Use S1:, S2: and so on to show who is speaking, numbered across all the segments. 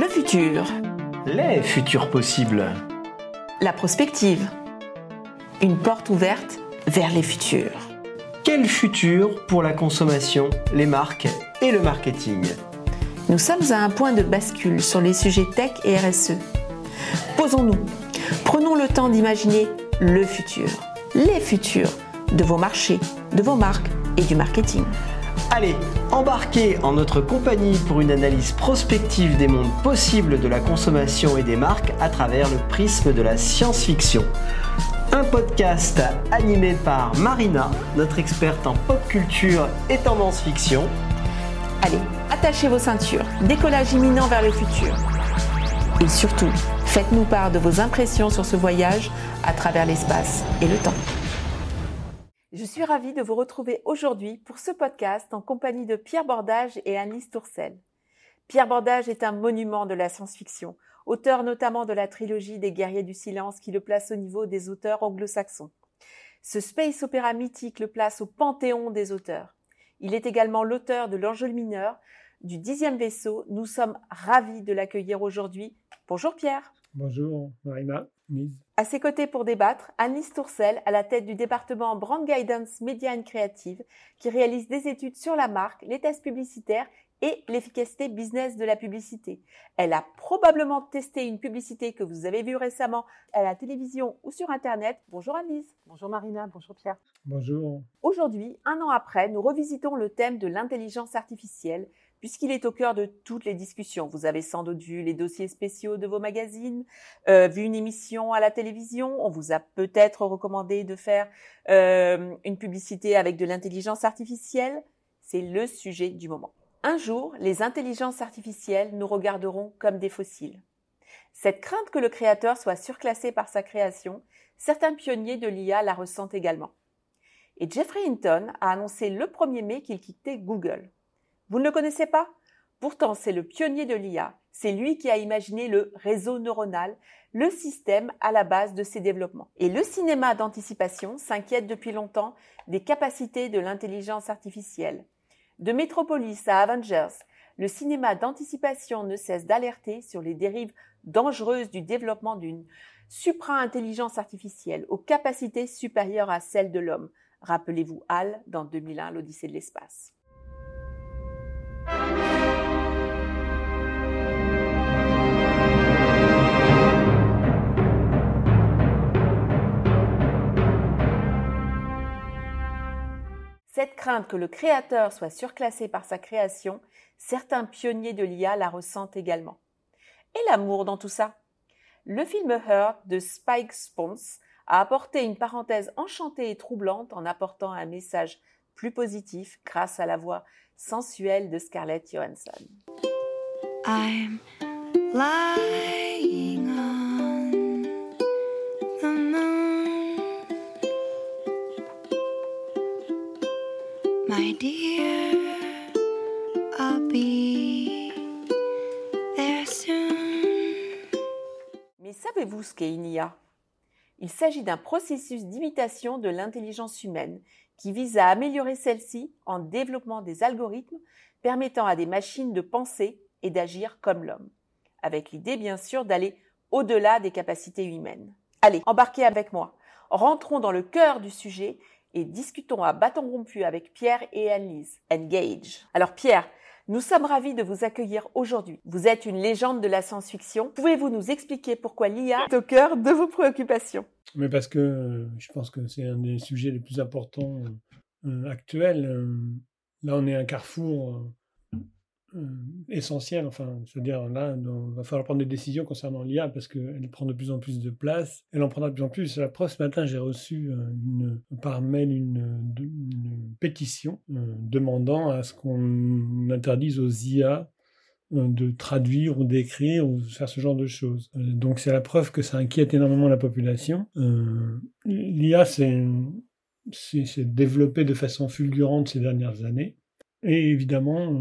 S1: Le futur.
S2: Les futurs possibles.
S1: La prospective. Une porte ouverte vers les futurs.
S2: Quel futur pour la consommation, les marques et le marketing?
S1: Nous sommes à un point de bascule sur les sujets tech et RSE. Posons-nous. Prenons le temps d'imaginer le futur, les futurs de vos marchés, de vos marques et du marketing.
S2: Allez, embarquez en notre compagnie pour une analyse prospective des mondes possibles de la consommation et des marques à travers le prisme de la science-fiction. Un podcast animé par Marina, notre experte en pop culture et tendance fiction.
S1: Allez, attachez vos ceintures, décollage imminent vers le futur. Et surtout, faites-nous part de vos impressions sur ce voyage à travers l'espace et le temps. Je suis ravie de vous retrouver aujourd'hui pour ce podcast en compagnie de Pierre Bordage et Annelise Tourcel. Pierre Bordage est un monument de la science-fiction, auteur notamment de la trilogie des Guerriers du Silence qui le place au niveau des auteurs anglo-saxons. Ce space opéra mythique le place au panthéon des auteurs. Il est également l'auteur de L'Enjeu mineur, du dixième vaisseau. Nous sommes ravis de l'accueillir aujourd'hui. Bonjour Pierre.
S3: Bonjour Marina.
S1: À ses côtés pour débattre, Annelise Tourcel, à la tête du département Brand Guidance Media and Creative, qui réalise des études sur la marque, les tests publicitaires et l'efficacité business de la publicité. Elle a probablement testé une publicité que vous avez vue récemment à la télévision ou sur Internet. Bonjour Annelise.
S4: Bonjour Marina, bonjour Pierre.
S3: Bonjour.
S1: Aujourd'hui, un an après, nous revisitons le thème de l'intelligence artificielle puisqu'il est au cœur de toutes les discussions. Vous avez sans doute vu les dossiers spéciaux de vos magazines, euh, vu une émission à la télévision, on vous a peut-être recommandé de faire euh, une publicité avec de l'intelligence artificielle. C'est le sujet du moment. Un jour, les intelligences artificielles nous regarderont comme des fossiles. Cette crainte que le créateur soit surclassé par sa création, certains pionniers de l'IA la ressentent également. Et Jeffrey Hinton a annoncé le 1er mai qu'il quittait Google. Vous ne le connaissez pas? Pourtant, c'est le pionnier de l'IA. C'est lui qui a imaginé le réseau neuronal, le système à la base de ses développements. Et le cinéma d'anticipation s'inquiète depuis longtemps des capacités de l'intelligence artificielle. De Metropolis à Avengers, le cinéma d'anticipation ne cesse d'alerter sur les dérives dangereuses du développement d'une supra-intelligence artificielle aux capacités supérieures à celles de l'homme. Rappelez-vous HAL dans 2001, l'Odyssée de l'espace. Cette crainte que le créateur soit surclassé par sa création, certains pionniers de l'IA la ressentent également. Et l'amour dans tout ça? Le film Her de Spike Spence a apporté une parenthèse enchantée et troublante en apportant un message plus positif grâce à la voix sensuelle de Scarlett Johansson. Savez-vous ce qu'est une IA Il s'agit d'un processus d'imitation de l'intelligence humaine qui vise à améliorer celle-ci en développant des algorithmes permettant à des machines de penser et d'agir comme l'homme, avec l'idée bien sûr d'aller au-delà des capacités humaines. Allez, embarquez avec moi. Rentrons dans le cœur du sujet et discutons à bâton rompu avec Pierre et Annelise. Engage. Alors Pierre, nous sommes ravis de vous accueillir aujourd'hui. Vous êtes une légende de la science-fiction. Pouvez-vous nous expliquer pourquoi l'IA est au cœur de vos préoccupations?
S3: Mais parce que euh, je pense que c'est un des sujets les plus importants euh, actuels. Euh, là, on est à un carrefour essentiel. Enfin, je veux dire, là, il va falloir prendre des décisions concernant l'IA parce qu'elle prend de plus en plus de place. Elle en prendra de plus en plus. La preuve, ce matin, j'ai reçu euh, par mail une, pétition euh, demandant à ce qu'on interdise aux IA de traduire ou d'écrire ou de faire ce genre de choses. donc c'est la preuve que ça inquiète énormément la population. L'IA s'est développé de façon fulgurante ces dernières années. Et évidemment,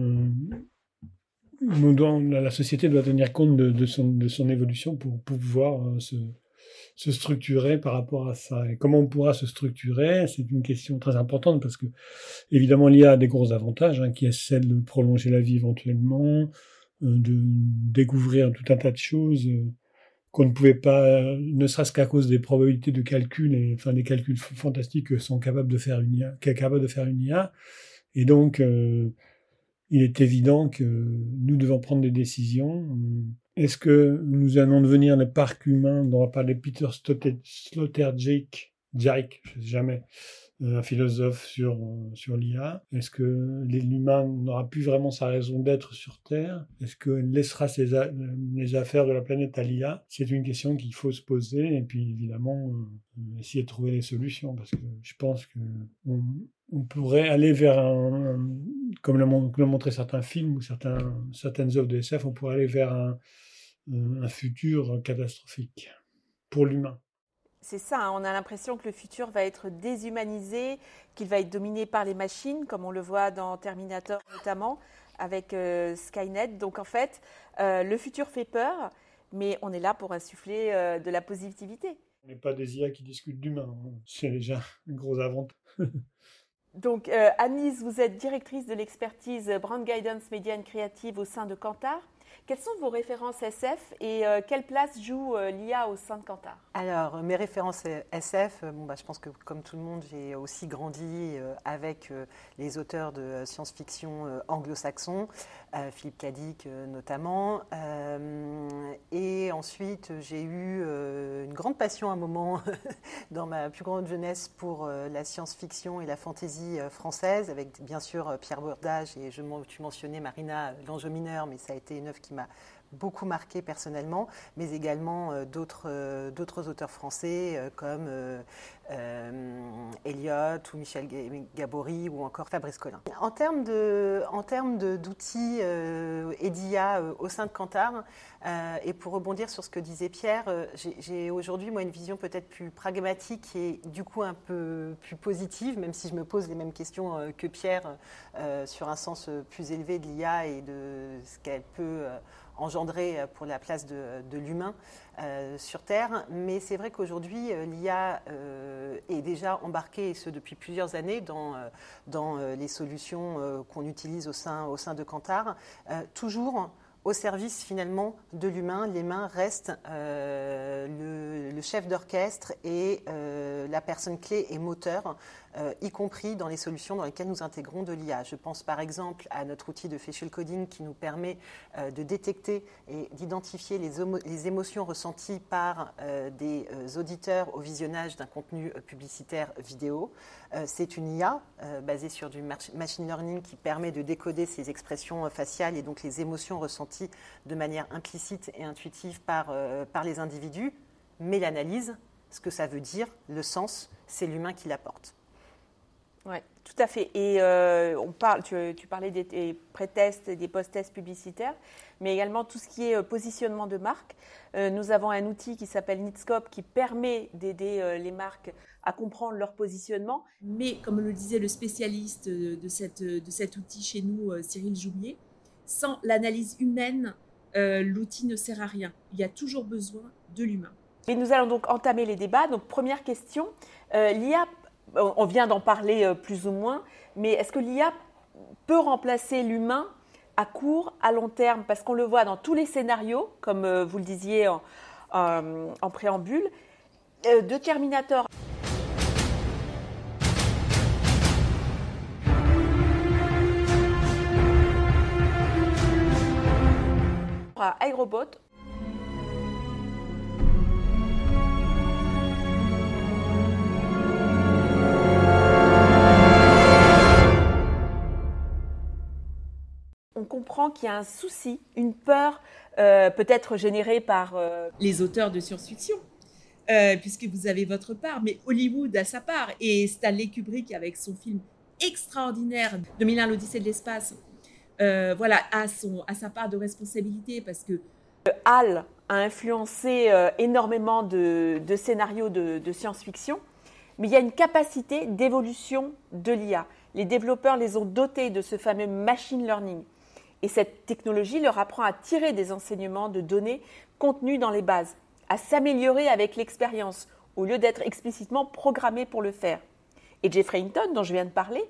S3: la société doit tenir compte de, son, évolution pour, pouvoir euh, se, structurer par rapport à ça. Et comment on pourra se structurer C'est une question très importante parce que, évidemment, l'IA a des gros avantages, hein, qui est celle de prolonger la vie éventuellement, de découvrir tout un tas de choses qu'on ne pouvait pas, ne serait-ce qu'à cause des probabilités de calcul, et, enfin des calculs fantastiques que sont capables de faire une IA, capable de faire une IA. Et donc, il est évident que nous devons prendre des décisions. Est-ce que nous allons devenir le parc humain dont va parler Peter Sloterdijk, Jake, je sais jamais, un philosophe sur, sur l'IA Est-ce que l'humain n'aura plus vraiment sa raison d'être sur Terre? Est-ce qu'il laissera les affaires de la planète à l'IA C'est une question qu'il faut se poser et puis évidemment euh, essayer de trouver des solutions parce que je pense que pourrait aller vers un, comme l'ont montré certains films ou certains, certaines œuvres de SF, on pourrait aller vers un, un futur catastrophique pour l'humain.
S1: C'est ça, hein. on a l'impression que le futur va être déshumanisé, qu'il va être dominé par les machines, comme on le voit dans Terminator notamment, avec euh, Skynet. Donc en fait, euh, le futur fait peur, mais on est là pour insuffler euh, de la positivité.
S3: On n'est pas des IA qui discutent d'humains, hein. c'est déjà un gros avantage.
S1: Donc, Anise, vous êtes directrice de l'expertise Brand Guidance Media and Creative au sein de Kantar. Quelles sont vos références SF et euh, quelle place joue euh, l'IA au sein de Kantar?
S4: Alors, mes références SF, euh, bon, bah, je pense que comme tout le monde, j'ai aussi grandi avec les auteurs de science-fiction anglo-saxons, Philippe Cadic notamment. et ensuite, j'ai eu une grande passion à un moment dans ma plus grande jeunesse pour la science-fiction et la fantaisie française, avec bien sûr Pierre Bordage et je, tu mentionnais Marina L'Ange mineur, mais ça a été une œuvre qui m'a beaucoup marqué personnellement, mais également euh, euh, d'autres auteurs français euh, comme Eliot ou Michel Gabory ou encore Fabrice Collin. En termes d'outils et d'IA au sein de Kantar, et pour rebondir sur ce que disait Pierre, j'ai aujourd'hui moi une vision peut-être plus pragmatique et du coup un peu plus positive, même si je me pose les mêmes questions que Pierre sur un sens plus élevé de l'IA et de ce qu'elle peut engendré euh, pour la place de, l'humain euh, sur Terre. Mais c'est vrai qu'aujourd'hui, euh, l'IA est déjà embarquée, et ce depuis plusieurs années, dans, les solutions qu'on utilise au sein, de Kantar, toujours au service finalement de l'humain. Les mains restent le, chef d'orchestre et la personne clé et moteur euh, y compris dans les solutions dans lesquelles nous intégrons de l'IA. Je pense par exemple à notre outil de facial coding qui nous permet euh, de détecter et d'identifier les, émotions ressenties par euh, des auditeurs au visionnage d'un contenu publicitaire vidéo. C'est une IA basée sur du machine learning qui permet de décoder ces expressions faciales et donc les émotions ressenties de manière implicite et intuitive par, par les individus. Mais l'analyse, ce que ça veut dire, le sens, c'est l'humain qui l'apporte.
S1: Oui, tout à fait. Et euh, on parle, tu, parlais des, pré-tests et des post-tests publicitaires, mais également tout ce qui est euh, positionnement de marque. Euh, nous avons un outil qui s'appelle Nitscope qui permet d'aider les marques à comprendre leur positionnement.
S5: Mais comme le disait le spécialiste de, cette, de cet outil chez nous, Cyril Joumier, sans l'analyse humaine, l'outil ne sert à rien. Il y a toujours besoin de l'humain.
S1: Et nous allons donc entamer les débats. Donc première question, l'IA on vient d'en parler euh, plus ou moins, mais est-ce que l'IA peut remplacer l'humain à court, à long terme? Parce qu'on le voit dans tous les scénarios, comme euh, vous le disiez en, préambule, euh, de Terminator. à comprend qu'il y a un souci, une peur euh, peut-être générée par euh,
S5: les auteurs de science-fiction. Euh, puisque vous avez votre part, mais Hollywood a sa part. Et Stanley Kubrick, avec son film extraordinaire 2001, l'Odyssée de l'espace, voilà, a, son, a sa part de responsabilité parce que
S1: HAL a influencé énormément de, scénarios de, de science-fiction, mais il y a une capacité d'évolution de l'IA. Les développeurs les ont dotés de ce fameux machine learning. Et cette technologie leur apprend à tirer des enseignements de données contenues dans les bases, à s'améliorer avec l'expérience, au lieu d'être explicitement programmé pour le faire. Et Jeffrey Hinton, dont je viens de parler,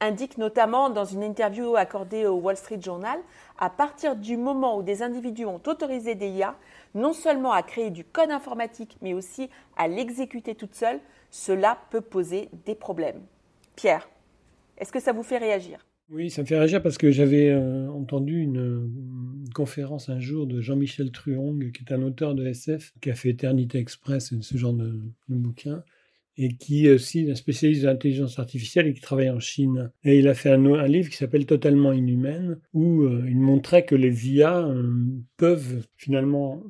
S1: indique notamment dans une interview accordée au Wall Street Journal, à partir du moment où des individus ont autorisé des IA non seulement à créer du code informatique, mais aussi à l'exécuter toute seule, cela peut poser des problèmes. Pierre, est-ce que ça vous fait réagir?
S3: Oui, ça me fait réagir parce que j'avais euh, entendu une, conférence un jour de Jean-Michel Truong, qui est un auteur de SF, qui a fait Eternité Express, ce genre de, de bouquin et qui est aussi un spécialiste de l'intelligence artificielle et qui travaille en Chine. Et il a fait un, livre qui s'appelle Totalement inhumaine, où euh, il montrait que les IA euh, peuvent finalement,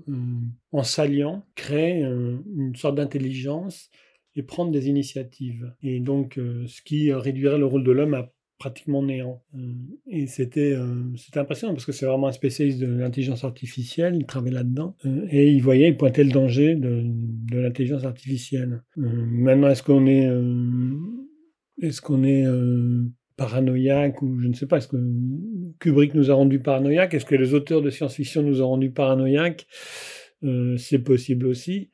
S3: en s'alliant, créer une sorte d'intelligence et prendre des initiatives. Et donc, ce qui réduirait le rôle de l'homme à pratiquement néant. Euh, et c'était euh, c'était impressionnant parce que c'est vraiment un spécialiste de l'intelligence artificielle, il travaillait là-dedans, euh, et il voyait, il pointait le danger de, l'intelligence artificielle. maintenant, est-ce qu'on est, est-ce qu'on est paranoïaque ou je ne sais pas, est-ce que Kubrick nous a rendu paranoïaque Est-ce que les auteurs de science-fiction nous ont rendu paranoïaque C'est possible aussi.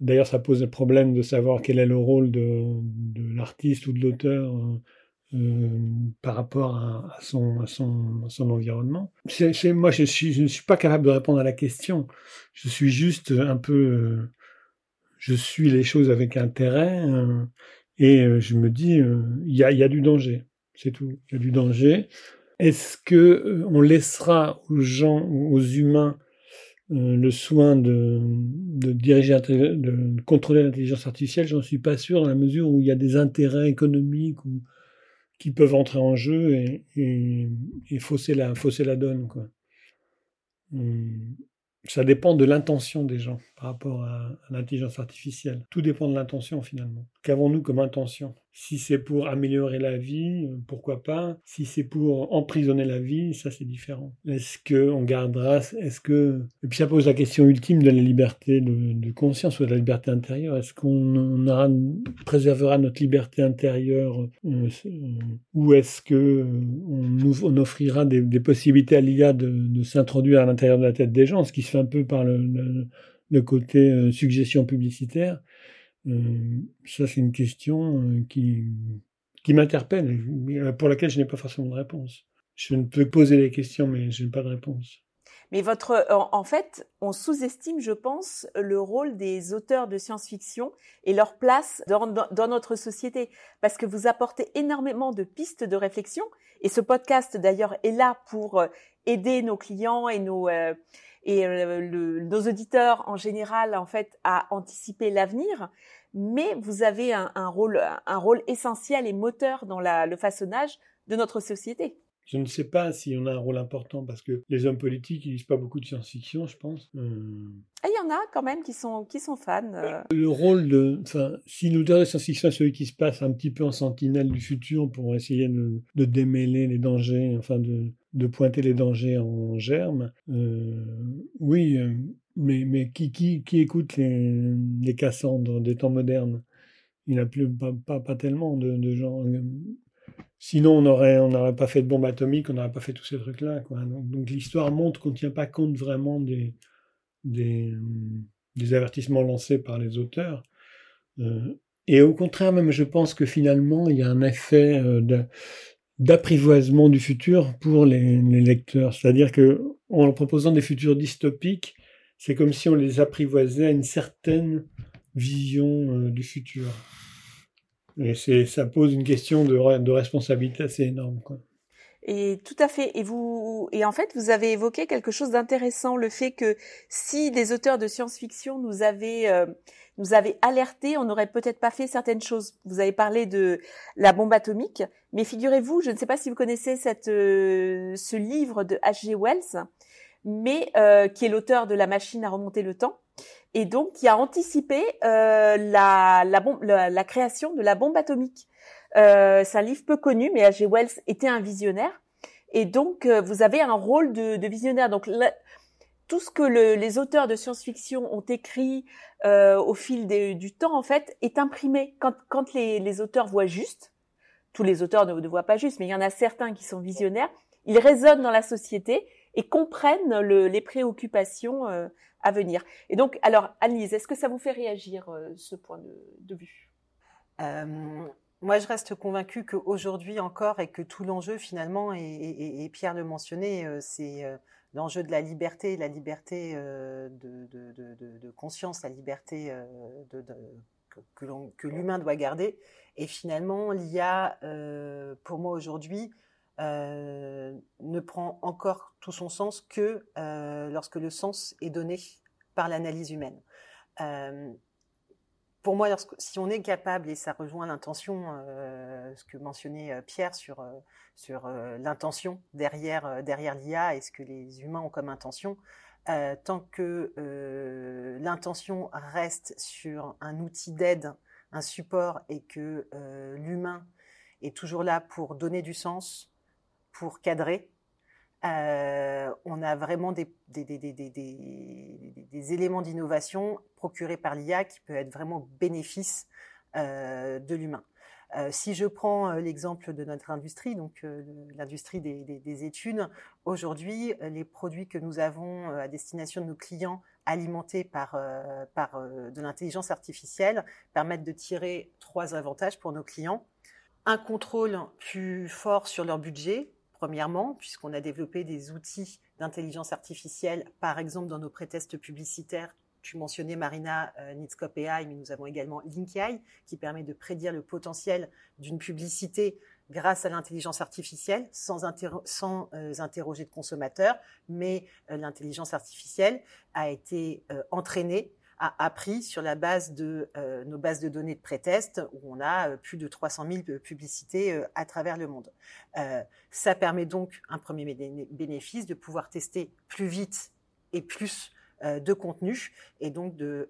S3: D'ailleurs, ça pose le problème de savoir quel est le rôle de l'artiste ou de l'auteur euh, par rapport à, son, à, environnement. moi, je, ne suis pas capable de répondre à la question. Je suis juste un peu... Euh, je suis les choses avec intérêt euh, et je me dis, il y a, du danger. C'est tout. Il y a du danger. Est-ce que on laissera aux gens, aux humains, le soin de, diriger, de contrôler l'intelligence artificielle? J'en suis pas sûr dans la mesure où il y a des intérêts économiques ou qui peuvent entrer en jeu et, fausser, la, donne. Ça dépend de l'intention des gens par rapport à, l'intelligence artificielle. Tout dépend de l'intention finalement. Qu'avons-nous comme intention? Si c'est pour améliorer la vie, pourquoi pas? Si c'est pour emprisonner la vie, ça c'est différent. Est-ce que on gardera Est-ce que et puis ça pose la question ultime de la liberté de, conscience ou de la liberté intérieure. Est-ce qu'on préservera notre liberté intérieure? Euh, ou est-ce que euh, on, offrira des, possibilités à l'IA de, s'introduire à l'intérieur de la tête des gens, ce qui se un peu par le, côté euh, suggestion publicitaire. Euh, ça, c'est une question euh, qui, qui m'interpelle, pour laquelle je n'ai pas forcément de réponse. Je ne peux poser des questions, mais je n'ai pas de réponse.
S1: Mais votre, en fait, on sous-estime, je pense, le rôle des auteurs de science-fiction et leur place dans, dans, notre société, parce que vous apportez énormément de pistes de réflexion. Et ce podcast, d'ailleurs, est là pour aider nos clients et nos et euh, nos auditeurs en général en fait à anticiper l'avenir, mais vous avez un, rôle un essentiel et moteur dans le façonnage de notre société.
S3: Je ne sais pas si on a un rôle important parce que les hommes politiques ils lisent pas beaucoup de science-fiction, je pense.
S1: Euh... Ah, il y en a quand même qui sont qui sont fans. Euh.
S3: Le rôle de, enfin, si nous de science-fiction, celui qui se passe un petit peu en sentinelle du futur pour essayer de, de démêler les dangers, enfin de de pointer les dangers en germe. Euh, oui, euh, mais, mais qui, qui, qui écoute les, les Cassandres des temps modernes? Il n'y a plus pas, pas, pas tellement de, de, gens. Euh, sinon, on n'aurait on n'aurait pas fait de bombe atomique, on n'aurait pas fait tous ces trucs-là. Donc, l'histoire montre qu'on ne tient pas compte vraiment des, des, des, avertissements lancés par les auteurs. et au contraire, même, je pense que finalement, il y a un effet de, d'apprivoisement du futur pour les, lecteurs. C'est-à-dire que en leur proposant des futurs dystopiques, c'est comme si on les apprivoisait à une certaine vision euh, du futur. Et ça pose une question de, de responsabilité assez énorme. Quoi.
S1: Et tout à fait. Et vous, et en fait, vous avez évoqué quelque chose d'intéressant, le fait que si les auteurs de science-fiction nous avaient euh, nous avaient alerté, on n'aurait peut-être pas fait certaines choses. Vous avez parlé de la bombe atomique, mais figurez-vous, je ne sais pas si vous connaissez cette euh, ce livre de H.G. Wells, mais euh, qui est l'auteur de La machine à remonter le temps et donc qui a anticipé la la, bombe, la création de la bombe atomique. Euh, c'est un livre peu connu, mais H.G. Wells était un visionnaire. Et donc, euh, vous avez un rôle de, de visionnaire. Donc, tout ce que le, les auteurs de science-fiction ont écrit euh, au fil du temps, en fait, est imprimé. Quand, quand les, les, auteurs voient juste, tous les auteurs ne, ne, voient pas juste, mais il y en a certains qui sont visionnaires, ils résonnent dans la société et comprennent le, les préoccupations euh, à venir. Et donc, alors, est-ce que ça vous fait réagir, euh, ce point de, vue?
S4: Moi, je reste convaincue qu'aujourd'hui encore, et que tout l'enjeu finalement, et, Pierre le mentionnait, c'est l'enjeu de la liberté, la liberté de, conscience, la liberté que, que l'humain doit garder. Et finalement, l'IA, pour moi aujourd'hui, ne prend encore tout son sens que lorsque le sens est donné par l'analyse humaine. Pour moi, si on est capable, et ça rejoint l'intention, euh, ce que mentionnait euh, Pierre sur, euh, sur l'intention derrière, derrière l'IA et ce que les humains ont comme intention, tant que l'intention reste sur un outil d'aide, un support, et que l'humain est toujours là pour donner du sens, pour cadrer, euh, on a vraiment des, éléments d'innovation procurés par l'IA qui peut être vraiment bénéfice euh, de l'humain. Euh, si je prends l'exemple de notre industrie, donc l'industrie des, études, aujourd'hui, les produits que nous avons à destination de nos clients alimentés par de l'intelligence artificielle permettent de tirer trois avantages pour nos clients. Un contrôle plus fort sur leur budget, Premièrement, puisqu'on a développé des outils d'intelligence artificielle, par exemple dans nos pré-tests publicitaires. Tu mentionnais Marina euh, AI, mais nous avons également LinkAI qui permet de prédire le potentiel d'une publicité grâce à l'intelligence artificielle, sans, euh, interroger de consommateur, mais euh, l'intelligence artificielle a été entraînée a appris sur la base de euh, nos bases de données de pré-test où on a euh, plus de 300 000 publicités euh, à travers le monde. ça permet donc un premier bénéfice de pouvoir tester plus vite et plus de contenu et donc de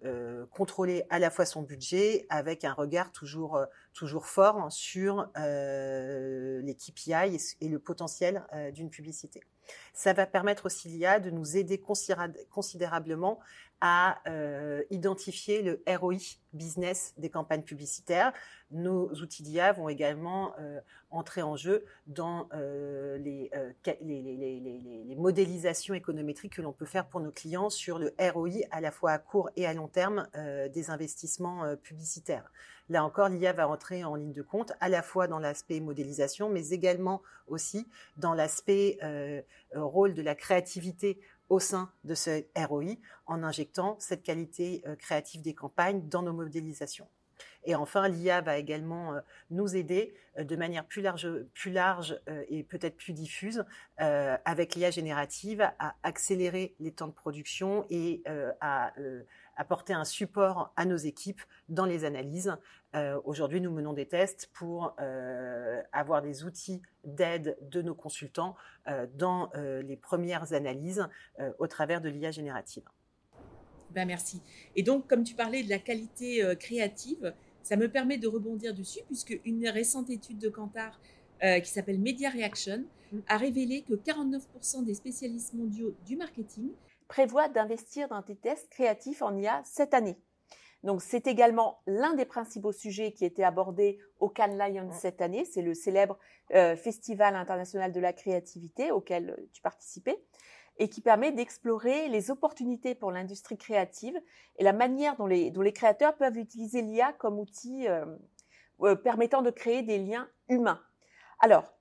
S4: contrôler à la fois son budget avec un regard toujours toujours fort sur les KPI et, le potentiel d'une publicité. Ça va permettre aussi l'IA de nous aider considérablement à euh, identifier le ROI business des campagnes publicitaires. Nos outils d'IA vont également euh, entrer en jeu dans euh, les, les, modélisations économétriques que l'on peut faire pour nos clients sur le ROI à la fois à court et à long terme des investissements publicitaires. Là encore, l'IA va entrer en ligne de compte à la fois dans l'aspect modélisation, mais également aussi dans l'aspect rôle de la créativité au sein de ce ROI en injectant cette qualité euh, créative des campagnes dans nos modélisations. Et enfin, l'IA va également euh, nous aider euh, de manière plus large, plus large et peut-être plus diffuse avec l'IA générative à accélérer les temps de production et à apporter un support à nos équipes dans les analyses. Euh, aujourd'hui, nous menons des tests pour euh, avoir des outils d'aide de nos consultants euh, dans les premières analyses au travers de l'IA générative.
S5: Ben merci. Et donc, comme tu parlais de la qualité créative, ça me permet de rebondir dessus, puisque une récente étude de Kantar qui s'appelle Media Reaction mm. a révélé que 49% des spécialistes mondiaux du marketing
S1: prévoit d'investir dans des tests créatifs en IA cette année. Donc, c'est également l'un des principaux sujets qui était abordé au Cannes Lions cette année. C'est le célèbre euh, Festival international de la créativité auquel euh, tu participais et qui permet d'explorer les opportunités pour l'industrie créative et la manière dont les, créateurs peuvent utiliser l'IA comme outil euh, permettant de créer des liens humains. Alors,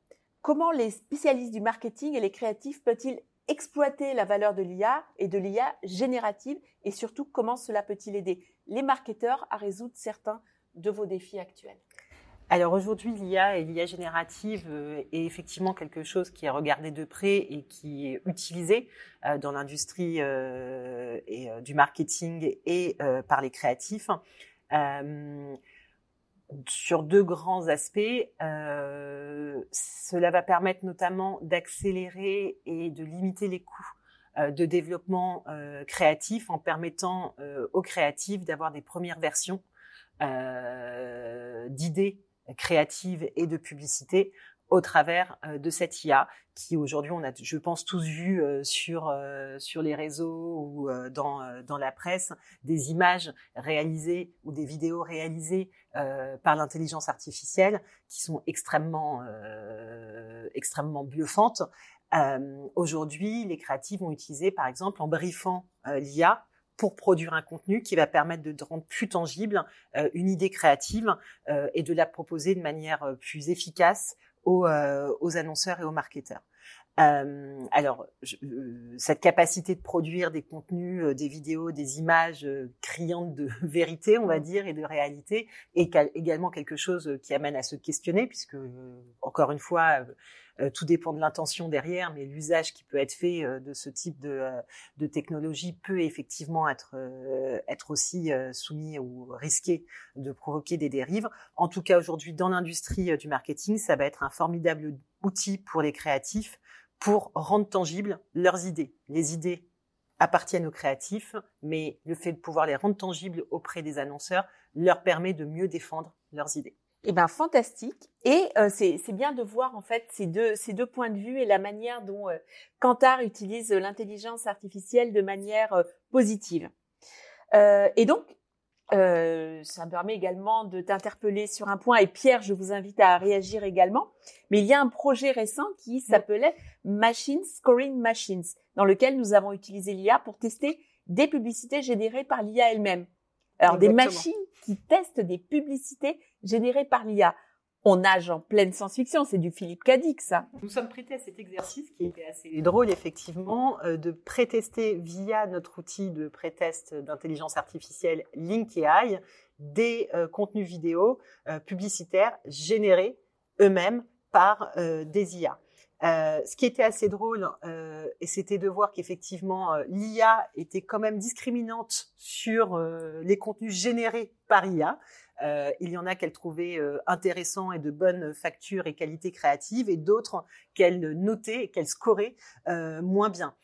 S1: comment les spécialistes du marketing et les créatifs peuvent-ils exploiter la valeur de l'IA et de l'IA générative et surtout comment cela peut-il aider les marketeurs à résoudre certains de vos défis actuels?
S4: Alors aujourd'hui, l'IA et l'IA générative euh, est effectivement quelque chose qui est regardé de près et qui est utilisé euh, dans l'industrie euh, du marketing et par les créatifs sur deux grands aspects. Cela va permettre notamment d'accélérer et de limiter les coûts de développement créatif en permettant aux créatifs d'avoir des premières versions d'idées créatives et de publicité au travers euh, de cette IA qui aujourd'hui on a je pense tous vu euh, sur euh, sur les réseaux ou dans dans la presse des images réalisées ou des vidéos réalisées par l'intelligence artificielle qui sont extrêmement extrêmement bluffantes. Aujourd'hui les créatifs vont utiliser par exemple en briefant l'IA pour produire un contenu qui va permettre de rendre plus tangible une idée créative et de la proposer de manière plus efficace aux, aux annonceurs et aux marketeurs. Euh, alors, euh, cette capacité de produire des contenus, euh, des vidéos, des images criantes de vérité, on va dire, et de réalité, est également quelque chose qui amène à se questionner, puisque, encore une fois, tout dépend de l'intention derrière, mais l'usage qui peut être fait de ce type de, de technologie peut effectivement être, être aussi soumis ou risqué de provoquer des dérives. En tout cas, aujourd'hui, dans l'industrie du marketing, ça va être un formidable outil pour les créatifs pour rendre tangibles leurs idées. Les idées appartiennent aux créatifs, mais le fait de pouvoir les rendre tangibles auprès des annonceurs leur permet de mieux défendre leurs idées.
S1: Eh ben fantastique. Et euh, c'est bien de voir en fait ces deux, points de vue et la manière dont euh, Kantar utilise l'intelligence artificielle de manière euh, positive. et donc, euh, ça me permet également de t'interpeller sur un point et Pierre, je vous invite à réagir également. Mais il y a un projet récent qui s'appelait Machines Scoring Machines, dans lequel nous avons utilisé l'IA pour tester des publicités générées par l'IA elle-même. Alors des machines qui testent des publicités générées par l'IA on nage en pleine science-fiction, c'est du Philippe Cadic, ça.
S4: Nous sommes prêtés à cet exercice qui était assez drôle, effectivement, euh, de prétester via notre outil de prétest d'intelligence artificielle LinkAI des euh, contenus vidéo euh, publicitaires générés eux-mêmes par des IA. ce qui était assez drôle, et c'était de voir qu'effectivement l'IA était quand même discriminante sur les contenus générés par IA. Euh, il y en a qu'elle trouvait euh, intéressants et de bonnes factures et qualités créatives, et d'autres qu'elle notait et qu'elle scorait euh, moins bien.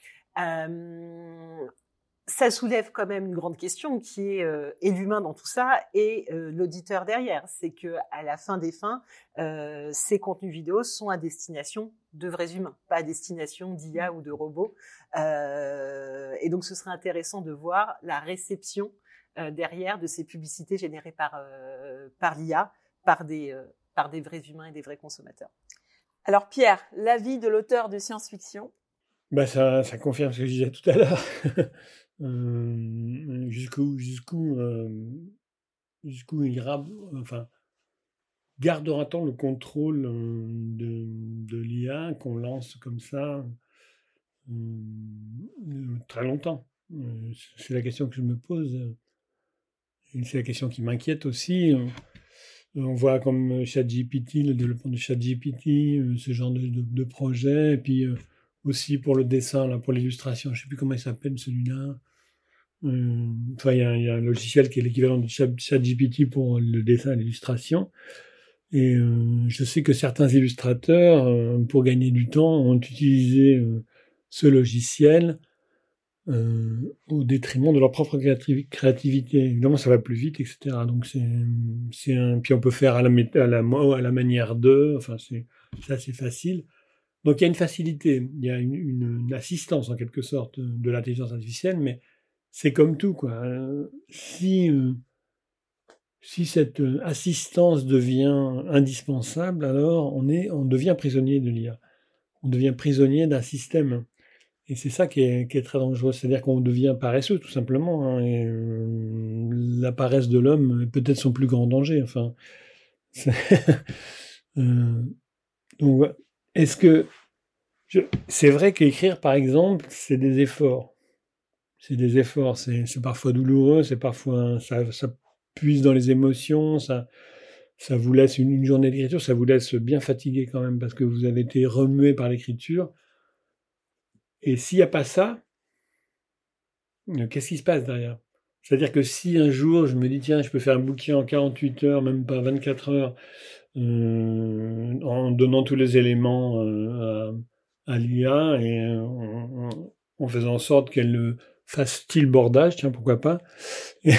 S4: ça soulève quand même une grande question qui est l'humain dans tout ça et l'auditeur derrière. C'est que à la fin des fins, ces contenus vidéo sont à destination de vrais humains, pas à destination d'IA ou de robots. et donc, ce serait intéressant de voir la réception derrière de ces publicités générées par, euh, par l'IA, par des, euh, par des vrais humains et des vrais consommateurs.
S1: Alors Pierre, l'avis de l'auteur de science-fiction?
S3: Bah ça, ça, confirme ce que je disais tout à l'heure. jusqu'où jusqu'où jusqu'où il enfin gardera-t-on le contrôle de l'IA qu'on lance comme ça très longtemps? C'est la question que je me pose c'est la question qui m'inquiète aussi. On voit comme ChatGPT, le développement de ChatGPT, euh, ce genre de, projet. Et puis euh, aussi pour le dessin, là, pour l'illustration, je ne sais plus comment il s'appelle celui-là. Euh, enfin, il y, a un logiciel qui est l'équivalent de ChatGPT pour le dessin et l'illustration. Et je sais que certains illustrateurs, pour gagner du temps, ont utilisé ce logiciel euh, au détriment de leur propre créativité. Évidemment, ça va plus vite, etc. Donc c'est. Puis on peut faire à la manière de. Enfin, c'est ça, c'est facile. Donc il y a une facilité, il y a une, assistance en quelque sorte de l'intelligence artificielle, mais c'est comme tout quoi. Si euh, si cette assistance devient indispensable, alors on est, on devient prisonnier de l'IA. On devient prisonnier d'un système. Et c'est ça qui est, très dangereux, c'est-à-dire qu'on devient paresseux tout simplement. Hein, euh, la paresse de l'homme est peut-être son plus grand danger. Enfin, euh, donc, est-ce que c'est vrai qu'écrire, par exemple, c'est des efforts. C'est des efforts. C'est parfois douloureux, c'est parfois ça, ça, puise dans les émotions, ça. Vous laisse une journée d'écriture, ça vous laisse bien fatigué quand même parce que vous avez été remué par l'écriture. Et s'il n'y a pas ça, euh, qu'est-ce qui se passe derrière? C'est-à-dire que si un jour je me dis, tiens, je peux faire un bouquin en 48 heures, même pas 24 heures, euh, en donnant tous les éléments euh, à, l'IA et en, faisant en sorte qu'elle fasse style bordage, tiens, pourquoi pas?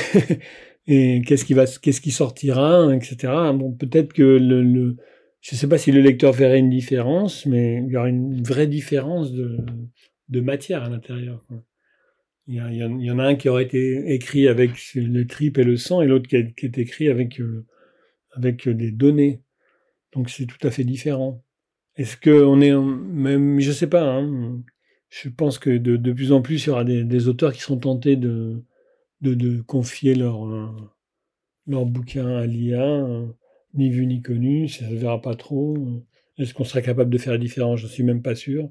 S3: Et, qu'est-ce qui sortira, etc. Bon, peut-être que je ne sais pas si le lecteur verrait une différence, mais il y aura une vraie différence de, de matière à l'intérieur. Il, y, en a un qui aurait été écrit avec le tripes et le sang, et l'autre qui, est écrit avec, euh, avec des données. Donc c'est tout à fait différent. Est-ce qu'on est même, je sais pas. Hein, je pense que de, plus en plus il y aura des, auteurs qui seront tentés de de, confier leur, leur bouquin à l'IA, ni vu ni connu, ça ne se verra pas trop. Est-ce qu'on sera capable de faire la différence? Je ne suis même pas sûr.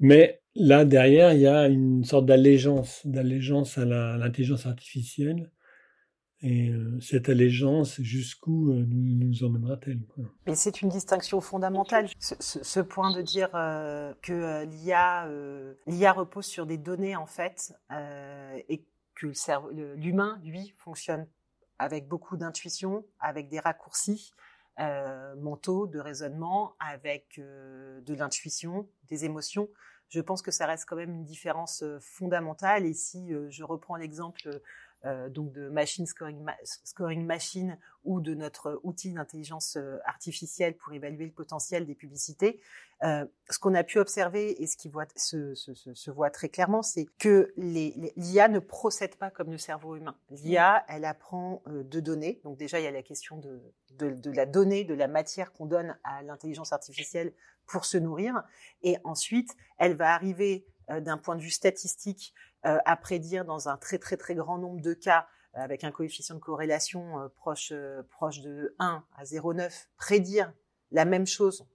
S3: Mais là, derrière, il y a une sorte d'allégeance, d'allégeance à l'intelligence artificielle. Et euh, cette allégeance, jusqu'où euh, nous, emmènera-t-elle
S4: Mais c'est une distinction fondamentale, ce, point de dire euh, que l'IA, l'IA repose sur des données en fait, et que l'humain, lui, fonctionne avec beaucoup d'intuition, avec des raccourcis mentaux, de raisonnement, avec de l'intuition, des émotions je pense que ça reste quand même une différence fondamentale. Et si je reprends l'exemple euh, donc de machine scoring, scoring machine ou de notre outil d'intelligence euh, artificielle pour évaluer le potentiel des publicités, euh, ce qu'on a pu observer et ce qui voit, se, se, se, voit très clairement, c'est que l'IA ne procède pas comme le cerveau humain. L'IA, elle apprend de données. Donc déjà, il y a la question de, de, de la donnée, de la matière qu'on donne à l'intelligence artificielle pour se nourrir. Et ensuite, elle va arriver d'un point de vue statistique euh, à prédire dans un très très très grand nombre de cas euh, avec un coefficient de corrélation euh, proche, proche de 1 à 0,9, prédire la même chose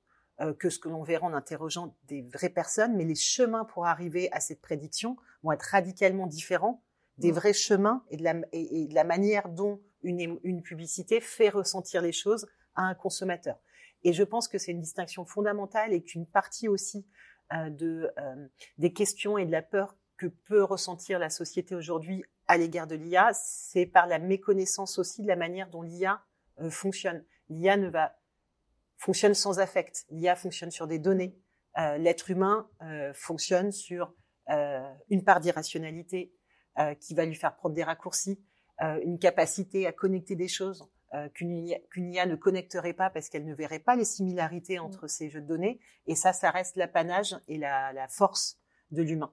S4: que ce que l'on verra en interrogeant des vraies personnes, mais les chemins pour arriver à cette prédiction vont être radicalement différents des mmh. vrais chemins et de la, et, de la manière dont une, une, publicité fait ressentir les choses à un consommateur. Et je pense que c'est une distinction fondamentale et qu'une partie aussi de, des questions et de la peur que peut ressentir la société aujourd'hui à l'égard de l'IA, c'est par la méconnaissance aussi de la manière dont l'IA euh, fonctionne. L'IA ne va fonctionne sans affect. L'IA fonctionne sur des données. Euh, l'être humain euh, fonctionne sur une part d'irrationalité qui va lui faire prendre des raccourcis, une capacité à connecter des choses qu'une IA, ne connecterait pas parce qu'elle ne verrait pas les similarités entre mm. ces jeux de données. Et ça, ça reste l'apanage et la force de l'humain.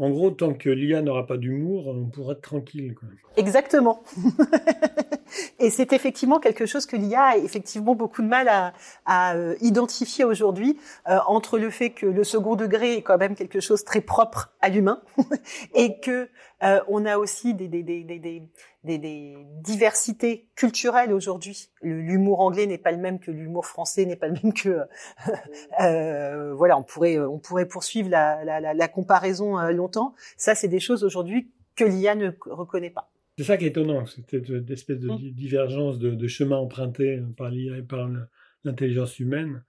S3: En gros, tant que l'IA n'aura pas d'humour, on pourra être tranquille.
S4: Exactement. Et c'est effectivement quelque chose que l'IA a effectivement beaucoup de mal à, euh, identifier aujourd'hui, euh, entre le fait que le second degré est quand même quelque chose très propre à l'humain, et que euh, on a aussi des, des, des, des, diversités culturelles aujourd'hui. L'humour anglais n'est pas le même que l'humour français, n'est pas le même que voilà. On pourrait on pourrait poursuivre la, la, la, la comparaison longtemps. Ça, c'est des choses aujourd'hui que l'IA ne reconnaît pas.
S3: C'est ça qui est étonnant, cette espèce de mmh. divergence de, chemin emprunté par l'IA et par l'intelligence humaine,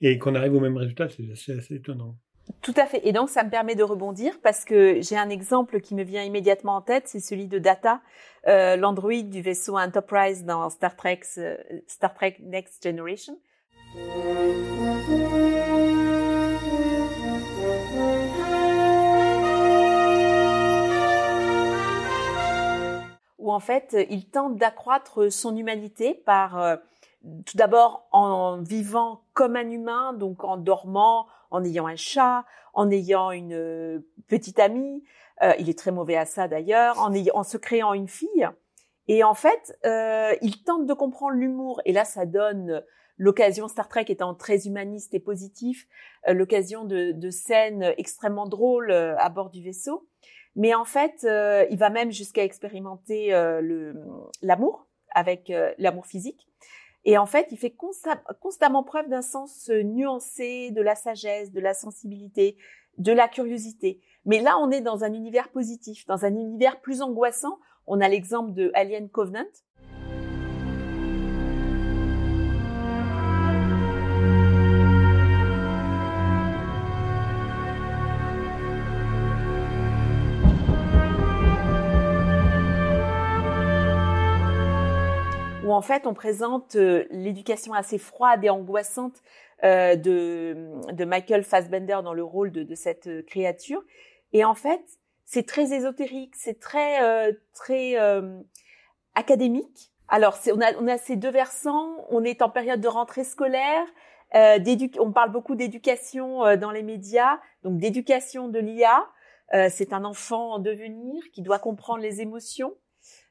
S3: et qu'on arrive au même résultat, c'est assez, étonnant.
S1: Tout à fait. Et donc, ça me permet de rebondir parce que j'ai un exemple qui me vient immédiatement en tête, c'est celui de Data, euh, l'android du vaisseau Enterprise dans Star Trek, euh, Star Trek Next Generation où en fait il tente d'accroître son humanité par euh, tout d'abord en vivant comme un humain, donc en dormant, en ayant un chat, en ayant une euh, petite amie. Euh, il est très mauvais à ça d'ailleurs, en, en se créant une fille. Et en fait, il tente de comprendre l'humour. Et là, ça donne l'occasion, Star Trek étant très humaniste et positif, l'occasion de, de, scènes extrêmement drôles à bord du vaisseau. Mais en fait, euh, il va même jusqu'à expérimenter euh, le l'amour avec euh, l'amour physique. Et en fait, il fait constamment preuve d'un sens nuancé, de la sagesse, de la sensibilité, de la curiosité. Mais là, on est dans un univers positif, dans un univers plus angoissant. On a l'exemple de Alien Covenant, en fait on présente euh, l'éducation assez froide et angoissante euh, de, Michael Fassbender dans le rôle de, cette euh, créature. Et en fait, c'est très ésotérique, c'est très très académique. Alors, on a, ces deux versants. On est en période de rentrée scolaire. On parle beaucoup d'éducation dans les médias, donc d'éducation de l'IA. c'est un enfant en devenir qui doit comprendre les émotions.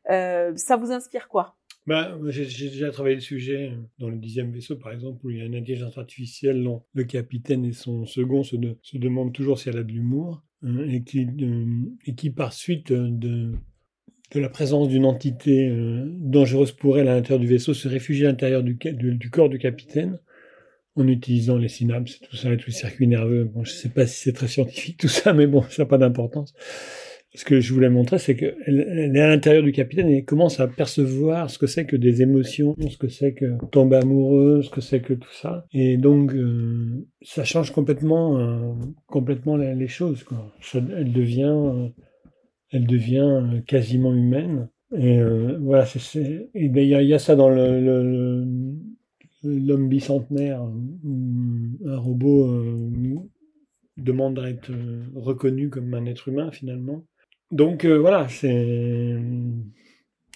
S1: ça vous inspire quoi?
S3: Bah, J'ai déjà travaillé le sujet dans le dixième vaisseau, par exemple, où il y a une intelligence artificielle dont le capitaine et son second se, se demandent toujours si elle a de l'humour, hein, et, qui, euh, et qui, par suite de de la présence d'une entité euh, dangereuse pour elle à l'intérieur du vaisseau se réfugie à l'intérieur du, du, corps du capitaine en utilisant les synapses, tout ça, et tous les circuits nerveux. Bon, je ne sais pas si c'est très scientifique tout ça, mais bon, ça n'a pas d'importance. Ce que je voulais montrer, c'est qu'elle elle est à l'intérieur du capitaine et commence à percevoir ce que c'est que des émotions, ce que c'est que tomber amoureux, ce que c'est que tout ça. Et donc, euh, ça change complètement, euh, complètement les, choses. Elle devient elle devient euh, quasiment humaine. Et euh, voilà, c'est, ben, il y, a ça dans l'homme bicentenaire, un robot euh, demande à être reconnu comme un être humain finalement. Donc voilà, c'est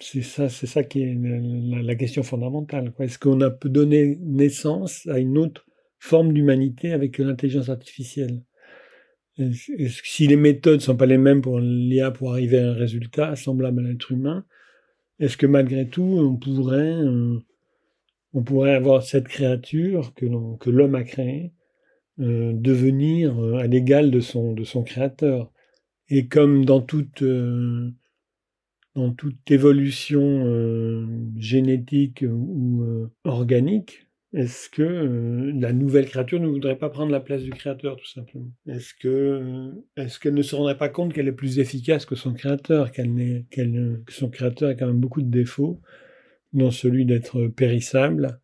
S3: ça, c'est ça qui est la, question fondamentale. Est-ce qu'on a peut donner naissance à une autre forme d'humanité avec l'intelligence artificielle? Si les méthodes sont pas les mêmes pour l'IA pour arriver à un résultat semblable à l'être humain, est-ce que malgré tout on pourrait euh, avoir cette créature que l'homme a créée euh, devenir euh, à l'égal de son créateur? Et comme dans toute toute évolution génétique ou organique est-ce que euh, la nouvelle créature ne voudrait pas prendre la place du créateur, tout simplement? Est-ce que euh, est-ce qu'elle ne se rendrait pas compte qu'elle est plus efficace que son créateur, qu'elle que son créateur a quand même beaucoup de défauts, dont celui d'être périssable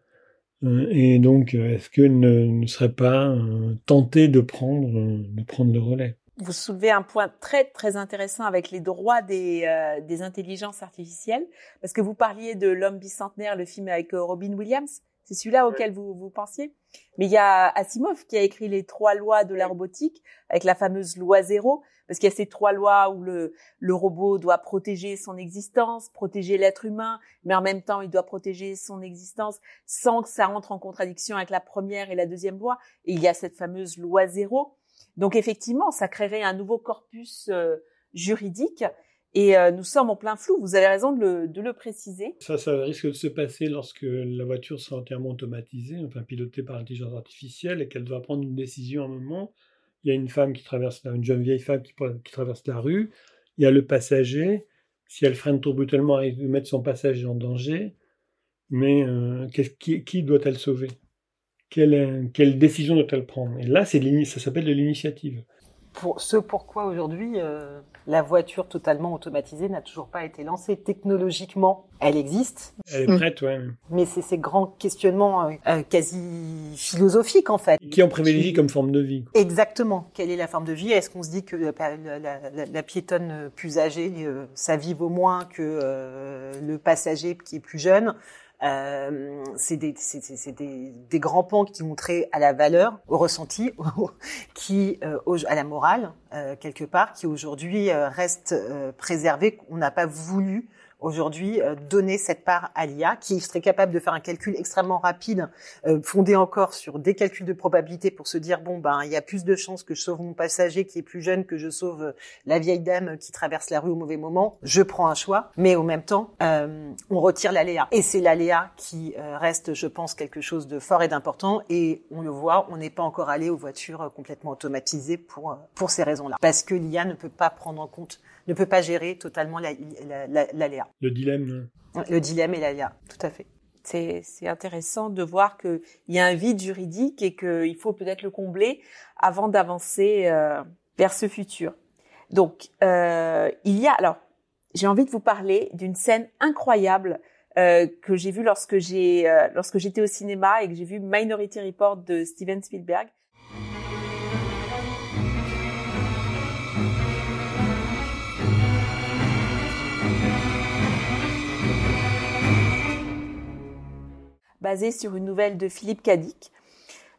S3: euh, Et donc, est-ce qu'elle ne, serait pas tentée de prendre, de prendre le relais?
S1: Vous soulevez un point très très intéressant avec les droits des, des intelligences artificielles, parce que vous parliez de l'homme bicentenaire, le film avec Robin Williams, c'est celui-là auquel vous, vous pensiez Mais il y a Asimov qui a écrit les trois lois de la robotique avec la fameuse loi zéro, parce qu'il y a ces trois lois où le, le robot doit protéger son existence, protéger l'être humain, mais en même temps il doit protéger son existence sans que ça entre en contradiction avec la première et la deuxième loi. Et il y a cette fameuse loi zéro. Donc effectivement, ça créerait un nouveau corpus euh, juridique et euh, nous sommes en plein flou. Vous avez raison de le, préciser.
S3: Ça, ça risque de se passer lorsque la voiture sera entièrement automatisée, enfin pilotée par l'intelligence artificielle, et qu'elle doit prendre une décision à un moment. Il y a une femme qui traverse, une jeune vieille femme qui, traverse la rue. Il y a le passager. Si elle freine trop brutalement, elle risque mettre son passager en danger. Mais euh, qui doit-elle sauver? Quelle, quelle, décision doit-elle prendre? Et là, c'est ça s'appelle de l'initiative
S4: pour ce pourquoi aujourd'hui euh, la voiture totalement automatisée n'a toujours pas été lancée. Technologiquement, elle existe.
S3: Elle est prête, ouais.
S4: Mais c'est ces grands questionnements euh, euh, quasi philosophiques en fait.
S3: Qui en privilégie comme forme de vie.
S4: Exactement. Quelle est la forme de vie? Est-ce qu'on se dit que la, piétonne plus âgée, ça vive au moins que le passager qui est plus jeune? Euh, c'est des, des, des, grands pans qui montraient à la valeur, au ressenti, qui euh, à la morale euh, quelque part, qui aujourd'hui euh, reste euh, préservé. On n'a pas voulu aujourd'hui euh, donner cette part à l'IA qui serait capable de faire un calcul extrêmement rapide, euh, fondé encore sur des calculs de probabilité pour se dire bon ben il y a plus de chances que je sauve mon passager qui est plus jeune que je sauve euh, la vieille dame qui traverse la rue au mauvais moment. Je prends un choix, mais au même temps on retire l'aléa. Et c'est l'aléa qui reste, je pense, quelque chose de fort et d'important. Et on le voit, on n'est pas encore allé aux voitures complètement automatisées pour pour ces raisons-là. Parce que l'IA ne peut pas prendre en compte ne peut pas gérer totalement l'aléa.
S3: le dilemme.
S4: Le dilemme et l'aléa, tout à fait.
S1: C'est intéressant de voir qu'il y a un vide juridique et qu'il faut peut-être le combler avant d'avancer euh, vers ce futur. Donc, euh, il y a alors, j'ai envie de vous parler d'une scène incroyable euh, que j'ai vue lorsque j'ai euh, lorsque j'étais au cinéma et que j'ai vu Minority Report de Steven Spielberg. Basé sur une nouvelle de Philippe Cadic.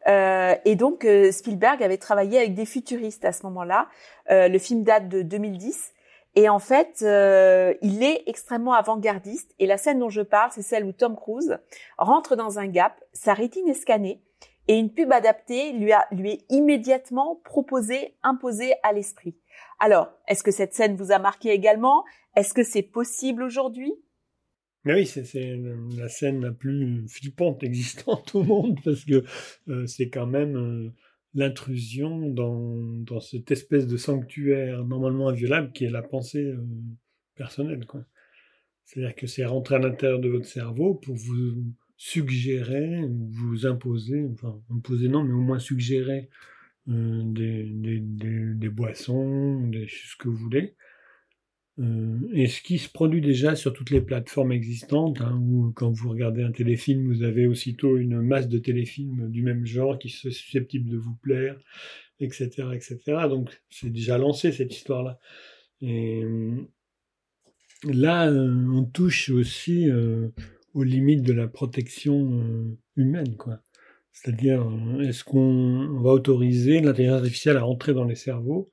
S1: Euh, et donc euh, Spielberg avait travaillé avec des futuristes à ce moment-là. Euh, le film date de 2010. Et en fait, il est extrêmement avant-gardiste. Et la scène dont je parle, c'est celle où Tom Cruise rentre dans un gap, sa rétine est scannée, et une pub adaptée lui est immédiatement proposée, imposée à l'esprit. Alors, est-ce que cette scène vous a marqué également? Est-ce que c'est possible aujourd'hui?
S3: Mais oui, c'est la scène la plus flippante existante au monde parce que euh, c'est quand même euh, l'intrusion dans, cette espèce de sanctuaire normalement inviolable qui est la pensée euh, personnelle. C'est-à-dire que c'est rentré à l'intérieur de votre cerveau pour vous suggérer, vous imposer, enfin imposer non, mais au moins suggérer des, boissons, des, ce que vous voulez. Euh, et ce qui se produit déjà sur toutes les plateformes existantes, hein, où quand vous regardez un téléfilm, vous avez aussitôt une masse de téléfilms du même genre qui sont susceptibles de vous plaire, etc., etc. Donc c'est déjà lancé cette histoire-là. Et euh, là, on touche aussi aux limites de la protection humaine, quoi. C'est-à-dire, est-ce qu'on va autoriser l'intelligence artificielle à entrer dans les cerveaux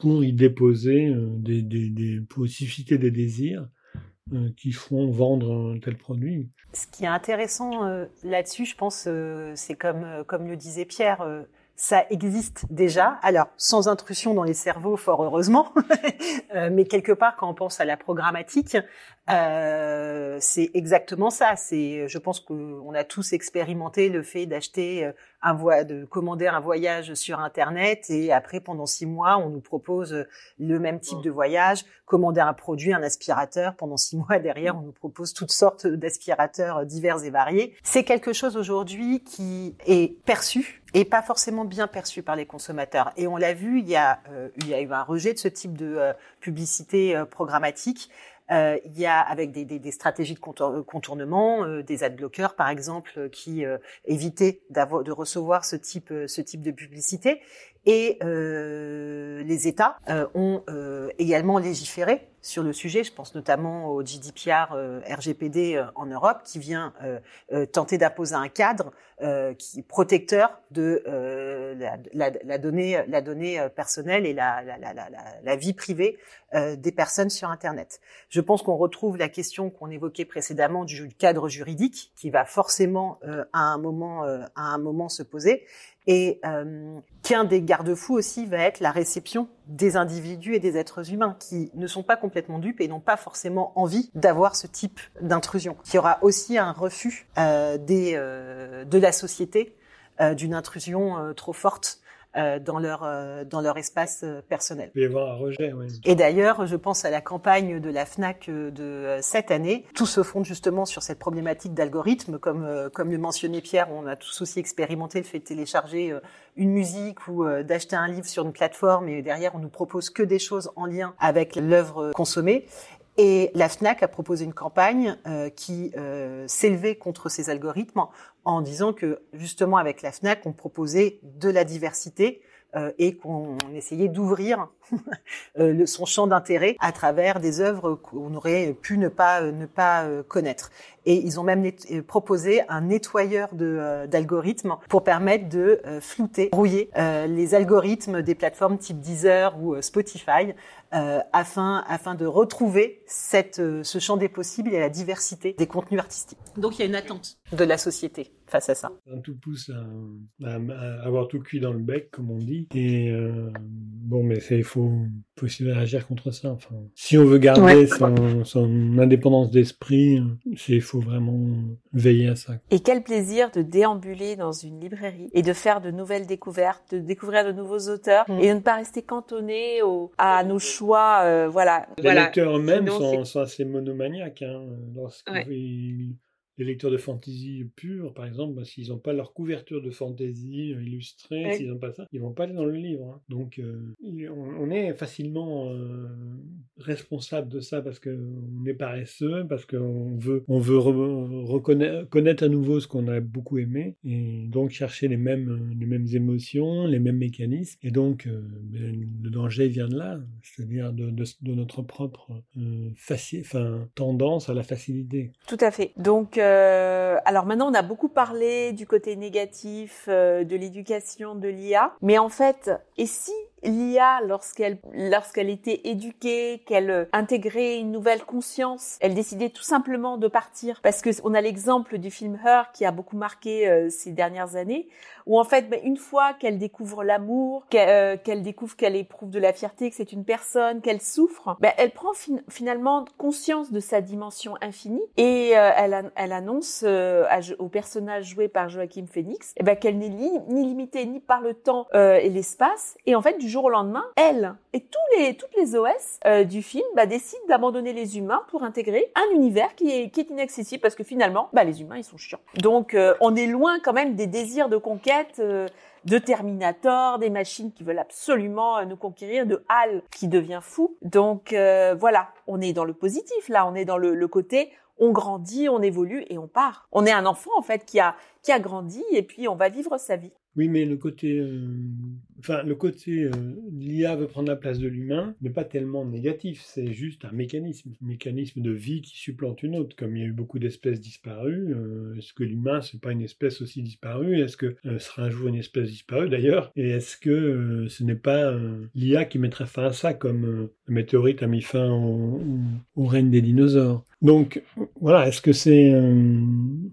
S3: pour y déposer euh, des, des, des pour des désirs euh, qui feront vendre un tel produit.
S4: Ce qui est intéressant euh, là-dessus, je pense, c'est comme, comme le disait Pierre, ça existe déjà. Alors, sans intrusion dans les cerveaux, fort heureusement, mais quelque part, quand on pense à la programmatique, euh, c'est exactement ça. C'est, je pense qu'on a tous expérimenté le fait d'acheter euh, un voie, de commander un voyage sur Internet et après pendant six mois, on nous propose le même type de voyage, commander un produit, un aspirateur. Pendant six mois derrière, on nous propose toutes sortes d'aspirateurs divers et variés. C'est quelque chose aujourd'hui qui est perçu et pas forcément bien perçu par les consommateurs. Et on l'a vu, il y a, euh, il y a eu un rejet de ce type de publicité programmatique. Euh, il y a avec des, des, des stratégies de contournement, euh, des ad bloqueurs par exemple, qui euh, évitaient de recevoir ce type, ce type de publicité. Et les États ont également légiféré sur le sujet. Je pense notamment au GDPR RGPD en Europe, qui vient tenter d'imposer un cadre qui protecteur de la, la, la, donnée, la donnée personnelle et la, la vie privée des personnes sur Internet. Je pense qu'on retrouve la question qu'on évoquait précédemment du cadre juridique, qui va forcément à un moment à un moment se poser. Et euh, qu'un des garde-fous aussi va être la réception des individus et des êtres humains qui ne sont pas complètement dupes et n'ont pas forcément envie d'avoir ce type d'intrusion. Il y aura aussi un refus euh, des, euh, de la société d'une intrusion trop forte dans leur euh, dans leur espace euh, personnel.
S3: Il peut y avoir un rejet. Oui.
S4: Et d'ailleurs, je pense à la campagne de la Fnac de cette année. Tout se fonde justement sur cette problématique d'algorithme, comme comme le mentionnait Pierre. On a tous aussi expérimenté le fait de télécharger une musique ou d'acheter un livre sur une plateforme et derrière on nous propose que des choses en lien avec l'œuvre consommée. Et la FNAC a proposé une campagne euh, qui euh, s'élevait contre ces algorithmes en disant que justement avec la FNAC, on proposait de la diversité euh, et qu'on essayait d'ouvrir son champ d'intérêt à travers des œuvres qu'on aurait pu ne pas connaître. Et ils ont même proposé un nettoyeur de d'algorithmes pour permettre de flouter, brouiller les algorithmes des plateformes type Deezer ou Spotify euh, afin, afin de retrouver cette, euh, ce champ des possibles et la diversité des contenus artistiques. Donc il y a une attente de la société face à ça.
S3: Un tout pousse à, avoir tout cuit dans le bec, comme on dit. Et euh, bon, mais il faut, faut essayer réagir contre ça. Enfin, si on veut garder son, son, indépendance d'esprit, il faut vraiment veiller à ça.
S1: Et quel plaisir de déambuler dans une librairie et de faire de nouvelles découvertes, de découvrir de nouveaux auteurs mm. et de ne pas rester cantonné au, à nos choix. Euh, voilà.
S3: Les lecteurs eux-mêmes sont, sont, assez monomaniaques. Hein, lorsqu'ils les lecteurs de fantasy pure, par exemple, bah, s'ils n'ont pas leur couverture de fantasy euh, illustrée, s'ils n'ont pas ça, ils vont pas aller dans le livre. Hein. Donc, euh, on, est facilement euh, responsable de ça parce qu'on est paresseux, parce qu'on veut, on veut reconnaître, connaître à nouveau ce qu'on a beaucoup aimé, et donc chercher les mêmes, les mêmes émotions, les mêmes mécanismes. Et donc, ben, le danger vient de là, c'est-à-dire de, de, de, notre propre enfin, tendance à la facilité.
S1: Tout à fait. Donc, euh, alors maintenant, on a beaucoup parlé du côté négatif euh, de l'éducation de l'IA, mais en fait, et si l'IA, lorsqu'elle lorsqu'elle était éduquée, qu'elle euh, intégrait une nouvelle conscience, elle décidait tout simplement de partir. Parce que on a l'exemple du film Her qui a beaucoup marqué euh, ces dernières années, où en fait, ben, une fois qu'elle découvre l'amour, euh, qu'elle découvre qu'elle éprouve de la fierté, que c'est une personne, qu'elle souffre, ben, elle prend finalement conscience de sa dimension infinie et elle, elle annonce au personnage joué par Joachim Phoenix eh ben, qu'elle n'est ni, limitée ni par le temps et l'espace, et en fait, jour au lendemain, elle et tous les, toutes les OS euh, du film bah, décident d'abandonner les humains pour intégrer un univers qui est, qui est inaccessible parce que finalement, bah, les humains, ils sont chiants. Donc, euh, on est loin quand même des désirs de conquête euh, de Terminator, des machines qui veulent absolument nous conquérir, de Hal qui devient fou. Donc, voilà, on est dans le positif là, on est dans le, le côté on grandit, on évolue et on part. On est un enfant en fait qui a qui a grandi et puis on va vivre sa vie.
S3: Oui, mais le côté, euh, enfin, le côté euh, l'IA veut prendre la place de l'humain n'est pas tellement négatif. C'est juste un mécanisme, un mécanisme de vie qui supplante une autre. Comme il y a eu beaucoup d'espèces disparues, euh, est-ce que l'humain c'est pas une espèce aussi disparue? Est-ce que sera un jour une espèce disparue d'ailleurs? Et est-ce que ce n'est pas l'IA qui mettrait fin à ça, comme le météorite a mis fin au règne des dinosaures? Donc voilà, est-ce que c'est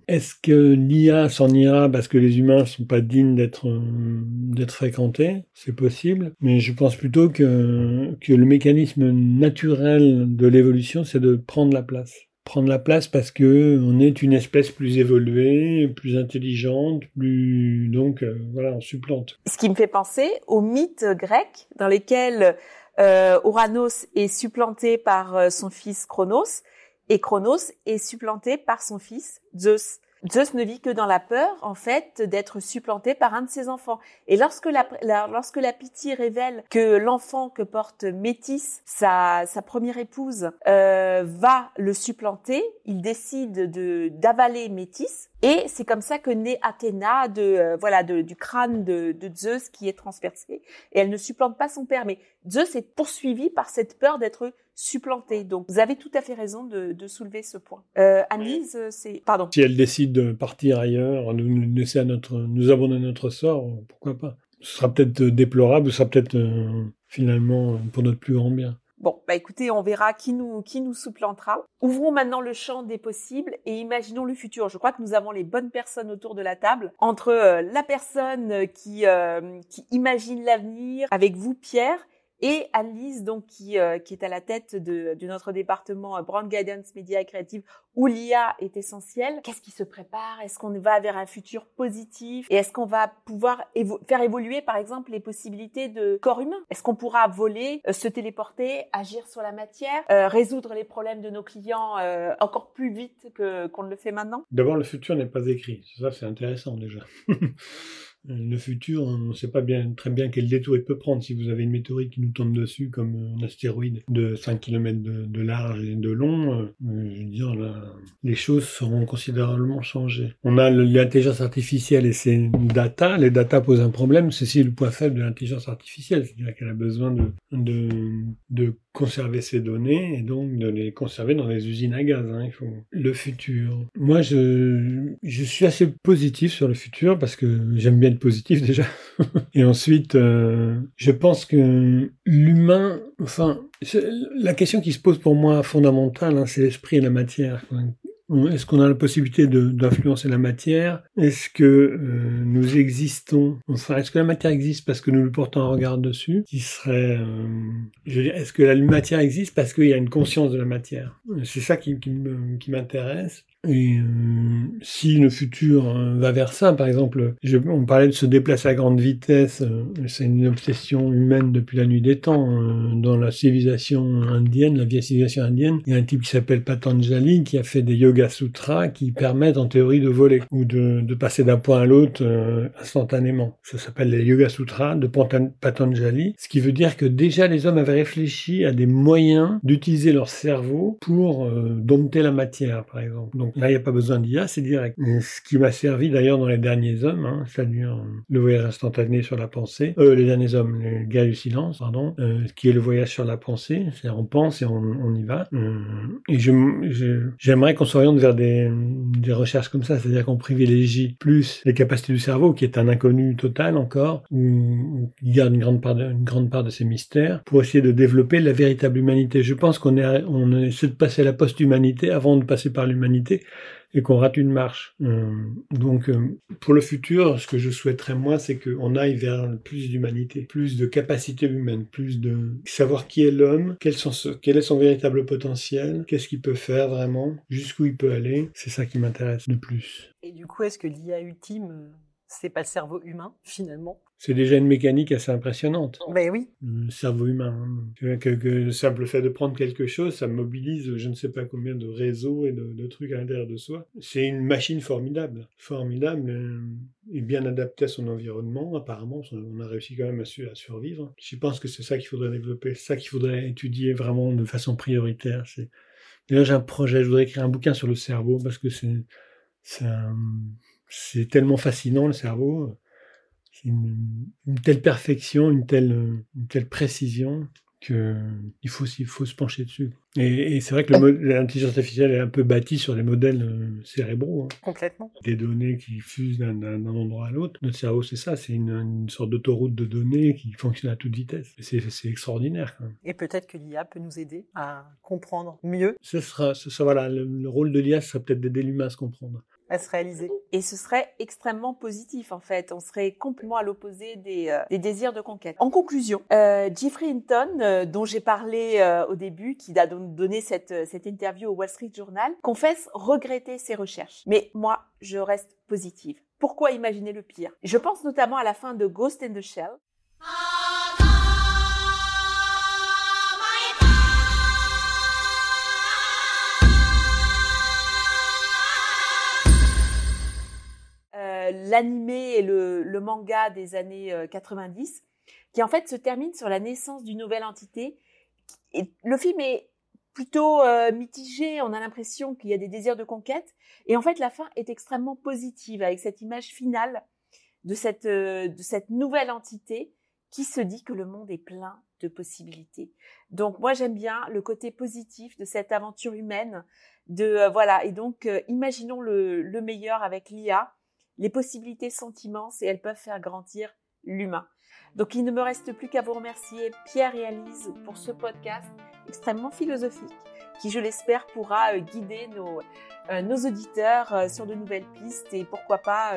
S3: est-ce que l'IA s'en ira parce que les humains sont pas dignes d'être d'être fréquentés? C'est possible, mais je pense plutôt que que le mécanisme naturel de l'évolution, c'est de prendre la place. Prendre la place parce que on est une espèce plus évoluée, plus intelligente, plus donc euh, voilà, on supplante.
S1: Ce qui me fait penser aux mythes grecs dans lesquels euh, Ouranos est supplanté par euh, son fils Chronos et Chronos est supplanté par son fils Zeus. Zeus ne vit que dans la peur, en fait, d'être supplanté par un de ses enfants. Et lorsque la, lorsque la pitié révèle que l'enfant que porte Métis, sa, sa première épouse, euh, va le supplanter, il décide de d'avaler Métis. Et c'est comme ça que naît Athéna de euh, voilà du crâne de, de Zeus qui est transpercé. Et elle ne supplante pas son père, mais Zeus est poursuivi par cette peur d'être supplanté. Donc, vous avez tout à fait raison de, de soulever ce point. Euh, c'est pardon.
S3: Si elle décide de partir ailleurs, nous laisser à notre, nous abandonner notre sort, pourquoi pas? Ce sera peut-être déplorable, ce sera peut-être euh, finalement pour notre plus grand bien.
S1: Bon, bah écoutez, on verra qui nous qui nous supplantera. Ouvrons maintenant le champ des possibles et imaginons le futur. Je crois que nous avons les bonnes personnes autour de la table. Entre euh, la personne qui euh, qui imagine l'avenir, avec vous Pierre, et Alice, donc qui, euh, qui est à la tête de, de notre département euh, Brand Guidance Media Creative où l'IA est essentielle. Qu'est-ce qui se prépare? Est-ce qu'on va vers un futur positif? Et est-ce qu'on va pouvoir faire évoluer, par exemple, les possibilités de corps humain? Est-ce qu'on pourra voler, euh, se téléporter, agir sur la matière, résoudre les problèmes de nos clients encore plus vite qu'on ne le fait maintenant?
S3: D'abord, le futur n'est pas écrit. Ça, c'est intéressant déjà. le futur, on ne sait pas très bien quel détour il peut prendre. Si vous avez une météorite qui nous tombe dessus comme un astéroïde de 5 km de, large et de long, euh, je veux dire, les choses seront considérablement changées. On a l'intelligence artificielle et ses data. Les data posent un problème. C'est le point faible de l'intelligence artificielle. C'est-à-dire qu'elle a besoin de, conserver ces données et donc de les conserver dans des usines à gaz. Hein. Le futur. Moi, je, je suis assez positif sur le futur parce que j'aime bien positif déjà. et ensuite, euh, je pense que l'humain, enfin, la question qui se pose pour moi fondamentale, hein, c'est l'esprit et la matière. Est-ce qu'on a la possibilité d'influencer la matière? Est-ce que euh, nous existons? Enfin, est-ce que la matière existe parce que nous lui portons un regard dessus? Qui serait, euh, est-ce que la matière existe parce qu'il y a une conscience de la matière? C'est ça qui m'intéresse. Et euh, si le futur euh, va vers ça, par exemple, on parlait de se déplacer à grande vitesse, euh, c'est une obsession humaine depuis la nuit des temps. dans la civilisation indienne, la vieille civilisation indienne, il y a un type qui s'appelle Patanjali qui a fait des yoga sutras qui permettent en théorie de voler ou de, de passer d'un point à l'autre instantanément. Ça s'appelle les yoga sutras de Patanjali, ce qui veut dire que déjà les hommes avaient réfléchi à des moyens d'utiliser leur cerveau pour dompter la matière, par exemple. Donc là, il n'y a pas besoin d'IA, c'est direct. Ce qui m'a servi d'ailleurs dans les derniers hommes, hein, c'est-à-dire le voyage instantané sur la pensée, euh, les derniers hommes, les gars du silence, pardon, euh, qui est le voyage sur la pensée, c'est-à-dire on pense et on, y va. Euh, et j'aimerais qu'on s'oriente vers des, des recherches comme ça, c'est-à-dire qu'on privilégie plus les capacités du cerveau, qui est un inconnu total encore, où il garde une grande part de, une grande part de ses mystères, pour essayer de développer la véritable humanité. Je pense qu'on est, on essaie de passer à la post-humanité avant de passer par l'humanité et qu'on rate une marche. Euh, donc euh, pour le futur, ce que je souhaiterais moi, c'est qu'on aille vers plus d'humanité, plus de capacité humaine, plus de savoir qui est l'homme, quel, est son véritable potentiel, qu'est-ce qu'il peut faire vraiment, jusqu'où il peut aller. C'est ça qui m'intéresse le plus.
S4: Et du coup, est-ce que l'IA ultime, c'est pas le cerveau humain finalement?
S3: C'est déjà une mécanique assez impressionnante.
S4: Ben oui.
S3: Le cerveau humain. hein. Que, que le simple fait de prendre quelque chose, ça mobilise je ne sais pas combien de réseaux et de, de trucs à l'intérieur de soi. C'est une machine formidable. Formidable euh, et bien adaptée à son environnement. Apparemment, on a réussi quand même à, su- à survivre. Je pense que c'est ça qu'il faudrait développer, c'est ça qu'il faudrait étudier vraiment de façon prioritaire. C'est... D'ailleurs, j'ai un projet, je voudrais écrire un bouquin sur le cerveau parce que c'est, c'est, un- c'est tellement fascinant le cerveau. C'est une, une telle perfection, une telle, une telle précision que il faut, il faut se pencher dessus. Et, et c'est vrai que l'intelligence artificielle est un peu bâtie sur les modèles euh, cérébraux, hein.
S4: Complètement.
S3: des données qui fusent d'un, endroit à l'autre. Notre cerveau, c'est ça, c'est une, une sorte d'autoroute de données qui fonctionne à toute vitesse. C'est, extraordinaire. Quand même.
S4: Et peut-être que l'IA peut nous aider à comprendre mieux,
S3: Ce sera, ce sera voilà, le, le rôle de l'IA, ce sera peut-être d'aider l'humain à se comprendre.
S4: Se.
S1: Et ce serait extrêmement positif en fait. On serait complètement à l'opposé des, euh, des désirs de conquête. En conclusion, euh, Jeffrey Hinton, euh, dont j'ai parlé euh, au début, qui a don- donné cette, euh, cette interview au Wall Street Journal, confesse regretter ses recherches. Mais moi, je reste positive. Pourquoi imaginer le pire? Je pense notamment à la fin de Ghost in the Shell, euh, l'animé et le, manga des années euh, 90, qui en fait se termine sur la naissance d'une nouvelle entité. Et le film est plutôt euh, mitigé, on a l'impression qu'il y a des désirs de conquête, et en fait la fin est extrêmement positive avec cette image finale de cette, euh, de cette nouvelle entité qui se dit que le monde est plein de possibilités. Donc moi j'aime bien le côté positif de cette aventure humaine, de euh, voilà et donc euh, imaginons le meilleur avec l'IA les possibilités sont immenses et elles peuvent faire grandir l'humain. Donc il ne me reste plus qu'à vous remercier Pierre et Alice pour ce podcast extrêmement philosophique qui je l'espère pourra euh, guider nos, euh, nos auditeurs euh, sur de nouvelles pistes et pourquoi pas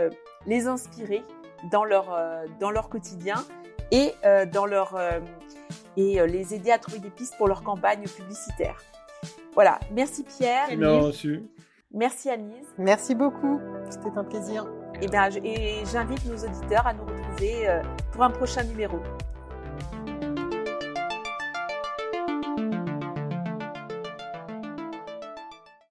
S1: les inspirer dans leur, dans leur quotidien et, dans leur, et les aider à trouver des pistes pour leur campagne publicitaire. Voilà, merci Pierre,
S3: su.
S1: merci Anise.
S4: Merci beaucoup. C'était un plaisir.
S1: Je- et j'invite nos auditeurs à nous retrouver euh, pour un prochain numéro.